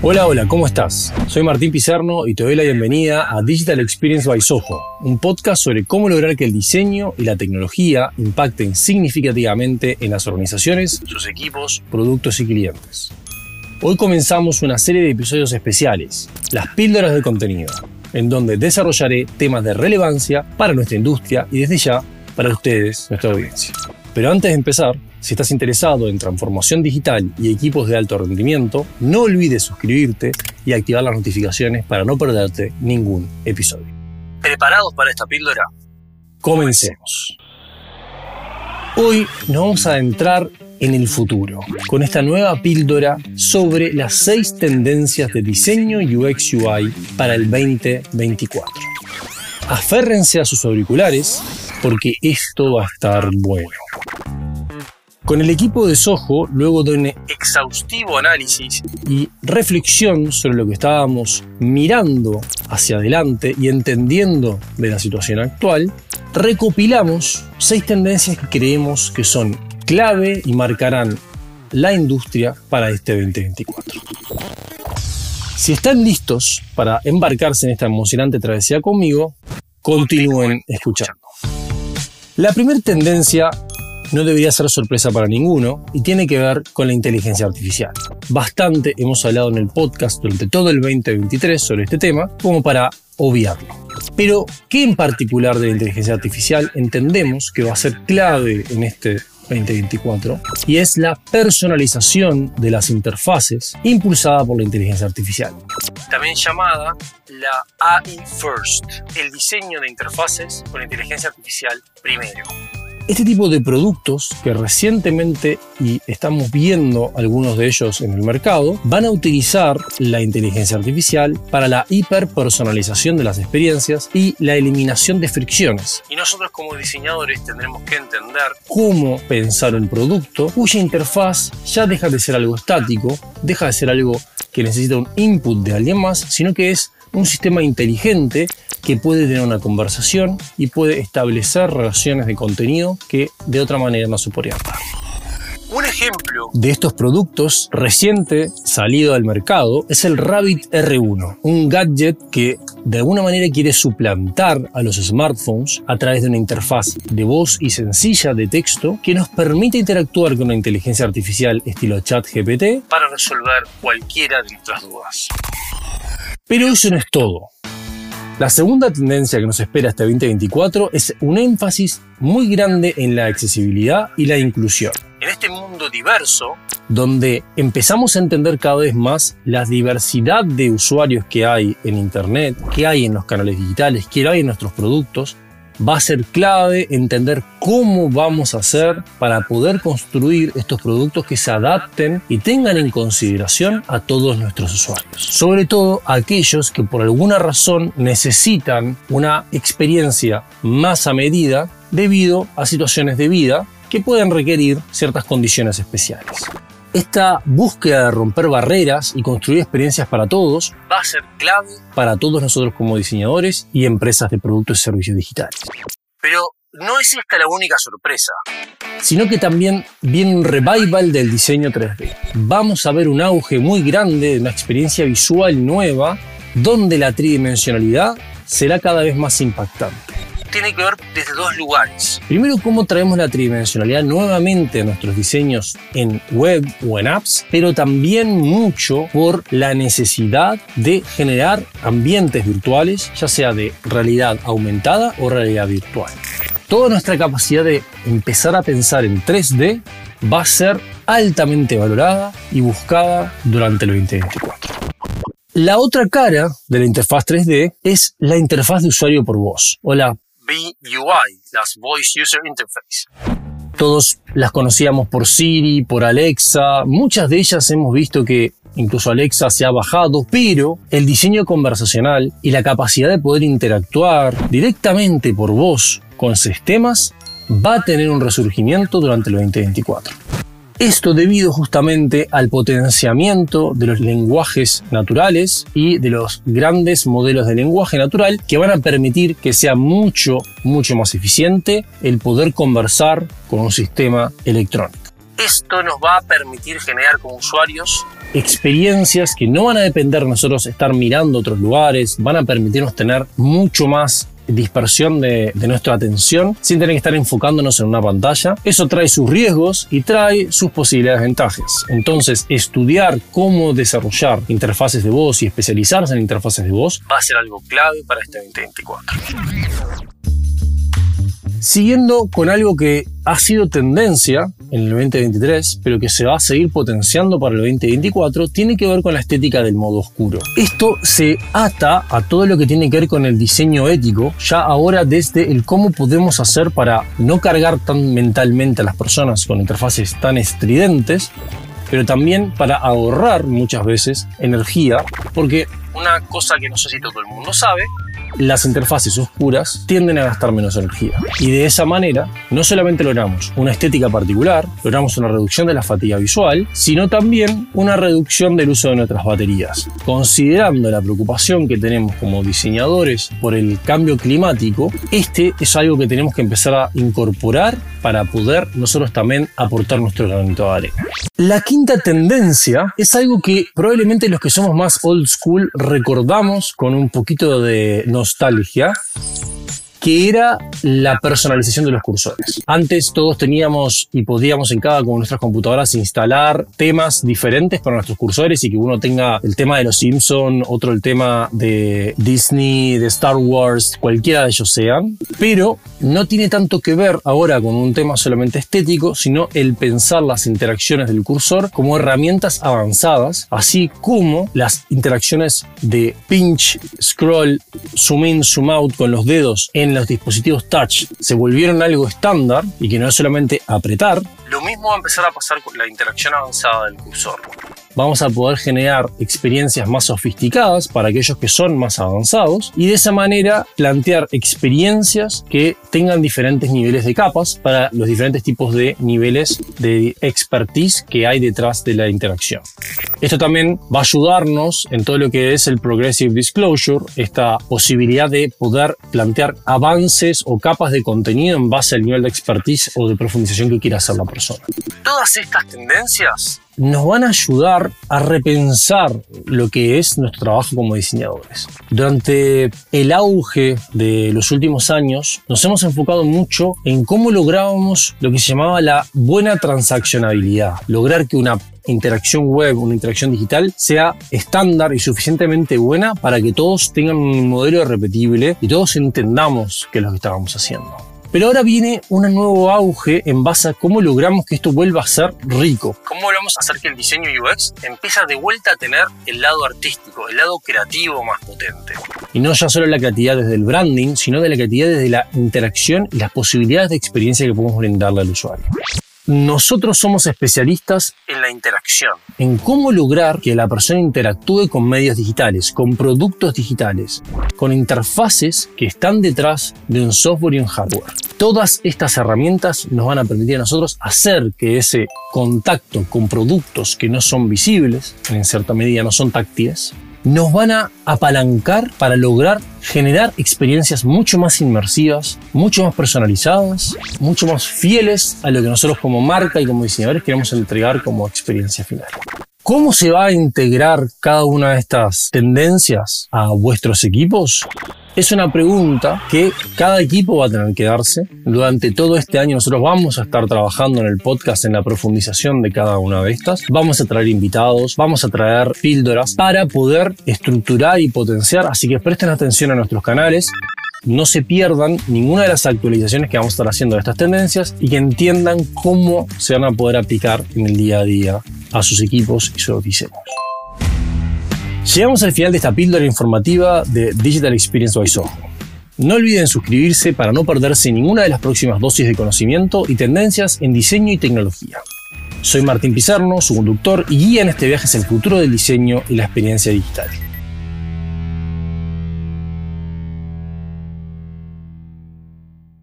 Hola, hola, ¿cómo estás? Soy Martín Pizarno y te doy la bienvenida a Digital Experience by Soho, un podcast sobre cómo lograr que el diseño y la tecnología impacten significativamente en las organizaciones, sus equipos, productos y clientes. Hoy comenzamos una serie de episodios especiales, las píldoras de contenido, en donde desarrollaré temas de relevancia para nuestra industria y desde ya para ustedes, nuestra audiencia. Pero antes de empezar, si estás interesado en transformación digital y equipos de alto rendimiento, no olvides suscribirte y activar las notificaciones para no perderte ningún episodio. ¿Preparados para esta píldora? Comencemos. Hoy nos vamos a adentrar en el futuro con esta nueva píldora sobre las seis tendencias de diseño UX UI para el 2024. Aférrense a sus auriculares porque esto va a estar bueno. Con el equipo de Soho, luego de un exhaustivo análisis y reflexión sobre lo que estábamos mirando hacia adelante y entendiendo de la situación actual, recopilamos seis tendencias que creemos que son clave y marcarán la industria para este 2024. Si están listos para embarcarse en esta emocionante travesía conmigo, continúen escuchando. La primera tendencia no debería ser sorpresa para ninguno y tiene que ver con la inteligencia artificial. Bastante hemos hablado en el podcast durante todo el 2023 sobre este tema como para obviarlo. Pero, ¿qué en particular de la inteligencia artificial entendemos que va a ser clave en este 2024 y es la personalización de las interfaces impulsada por la inteligencia artificial. También llamada la AI First, el diseño de interfaces con inteligencia artificial primero. Este tipo de productos que recientemente, y estamos viendo algunos de ellos en el mercado, van a utilizar la inteligencia artificial para la hiperpersonalización de las experiencias y la eliminación de fricciones. Y nosotros como diseñadores tendremos que entender cómo pensar un producto cuya interfaz ya deja de ser algo estático, deja de ser algo que necesita un input de alguien más, sino que es un sistema inteligente que puede tener una conversación y puede establecer relaciones de contenido que de otra manera no se podrían Un ejemplo de estos productos reciente salido al mercado es el Rabbit R1, un gadget que de alguna manera quiere suplantar a los smartphones a través de una interfaz de voz y sencilla de texto que nos permite interactuar con una inteligencia artificial estilo chat GPT para resolver cualquiera de nuestras dudas. Pero eso no es todo. La segunda tendencia que nos espera este 2024 es un énfasis muy grande en la accesibilidad y la inclusión. En este mundo diverso, donde empezamos a entender cada vez más la diversidad de usuarios que hay en Internet, que hay en los canales digitales, que hay en nuestros productos, va a ser clave entender cómo vamos a hacer para poder construir estos productos que se adapten y tengan en consideración a todos nuestros usuarios. Sobre todo aquellos que por alguna razón necesitan una experiencia más a medida debido a situaciones de vida que pueden requerir ciertas condiciones especiales. Esta búsqueda de romper barreras y construir experiencias para todos va a ser clave para todos nosotros como diseñadores y empresas de productos y servicios digitales. Pero no es esta la única sorpresa, sino que también viene un revival del diseño 3D. Vamos a ver un auge muy grande de una experiencia visual nueva donde la tridimensionalidad será cada vez más impactante tiene que ver desde dos lugares. Primero, cómo traemos la tridimensionalidad nuevamente a nuestros diseños en web o en apps, pero también mucho por la necesidad de generar ambientes virtuales, ya sea de realidad aumentada o realidad virtual. Toda nuestra capacidad de empezar a pensar en 3D va a ser altamente valorada y buscada durante el 2024. La otra cara de la interfaz 3D es la interfaz de usuario por voz o VUI, las Voice User Interface. Todos las conocíamos por Siri, por Alexa, muchas de ellas hemos visto que incluso Alexa se ha bajado, pero el diseño conversacional y la capacidad de poder interactuar directamente por voz con sistemas va a tener un resurgimiento durante el 2024. Esto debido justamente al potenciamiento de los lenguajes naturales y de los grandes modelos de lenguaje natural que van a permitir que sea mucho, mucho más eficiente el poder conversar con un sistema electrónico. Esto nos va a permitir generar como usuarios experiencias que no van a depender de nosotros estar mirando otros lugares, van a permitirnos tener mucho más dispersión de, nuestra atención sin tener que estar enfocándonos en una pantalla. Eso trae sus riesgos y trae sus posibilidades ventajas. Entonces, estudiar cómo desarrollar interfaces de voz y especializarse en interfaces de voz va a ser algo clave para este 2024. Siguiendo con algo que ha sido tendencia en el 2023, pero que se va a seguir potenciando para el 2024, tiene que ver con la estética del modo oscuro. Esto se ata a todo lo que tiene que ver con el diseño ético, ya ahora desde el cómo podemos hacer para no cargar tan mentalmente a las personas con interfaces tan estridentes, pero también para ahorrar muchas veces energía, porque una cosa que no sé si todo el mundo sabe las interfaces oscuras tienden a gastar menos energía. Y de esa manera, no solamente logramos una estética particular, logramos una reducción de la fatiga visual, sino también una reducción del uso de nuestras baterías. Considerando la preocupación que tenemos como diseñadores por el cambio climático, este es algo que tenemos que empezar a incorporar para poder nosotros también aportar nuestro granito de arena. La quinta tendencia es algo que probablemente los que somos más old school recordamos con un poquito de στα λιχιά και ήρα la personalización de los cursores. Antes todos teníamos y podíamos en cada con nuestras computadoras instalar temas diferentes para nuestros cursores y que uno tenga el tema de los Simpson, otro el tema de Disney, de Star Wars, cualquiera de ellos sean, pero no tiene tanto que ver ahora con un tema solamente estético, sino el pensar las interacciones del cursor como herramientas avanzadas, así como las interacciones de pinch, scroll, zoom in, zoom out con los dedos en los dispositivos touch se volvieron algo estándar y que no es solamente apretar, lo mismo va a empezar a pasar con la interacción avanzada del cursor vamos a poder generar experiencias más sofisticadas para aquellos que son más avanzados y de esa manera plantear experiencias que tengan diferentes niveles de capas para los diferentes tipos de niveles de expertise que hay detrás de la interacción. Esto también va a ayudarnos en todo lo que es el Progressive Disclosure, esta posibilidad de poder plantear avances o capas de contenido en base al nivel de expertise o de profundización que quiera hacer la persona. Todas estas tendencias nos van a ayudar a repensar lo que es nuestro trabajo como diseñadores. Durante el auge de los últimos años, nos hemos enfocado mucho en cómo lográbamos lo que se llamaba la buena transaccionabilidad, lograr que una interacción web, una interacción digital, sea estándar y suficientemente buena para que todos tengan un modelo repetible y todos entendamos qué es lo que estábamos haciendo. Pero ahora viene un nuevo auge en base a cómo logramos que esto vuelva a ser rico. ¿Cómo logramos hacer que el diseño UX empiece de vuelta a tener el lado artístico, el lado creativo más potente? Y no ya solo la creatividad desde el branding, sino de la creatividad desde la interacción y las posibilidades de experiencia que podemos brindarle al usuario. Nosotros somos especialistas interacción, en cómo lograr que la persona interactúe con medios digitales, con productos digitales, con interfaces que están detrás de un software y un hardware. Todas estas herramientas nos van a permitir a nosotros hacer que ese contacto con productos que no son visibles, en cierta medida no son táctiles, nos van a apalancar para lograr generar experiencias mucho más inmersivas, mucho más personalizadas, mucho más fieles a lo que nosotros como marca y como diseñadores queremos entregar como experiencia final. ¿Cómo se va a integrar cada una de estas tendencias a vuestros equipos? Es una pregunta que cada equipo va a tener que darse. Durante todo este año nosotros vamos a estar trabajando en el podcast en la profundización de cada una de estas. Vamos a traer invitados, vamos a traer píldoras para poder estructurar y potenciar. Así que presten atención a nuestros canales no se pierdan ninguna de las actualizaciones que vamos a estar haciendo de estas tendencias y que entiendan cómo se van a poder aplicar en el día a día a sus equipos y sus diseños. Llegamos al final de esta píldora informativa de Digital Experience by Soho. No olviden suscribirse para no perderse ninguna de las próximas dosis de conocimiento y tendencias en diseño y tecnología. Soy Martín Pizarno, su conductor y guía en este viaje hacia el futuro del diseño y la experiencia digital.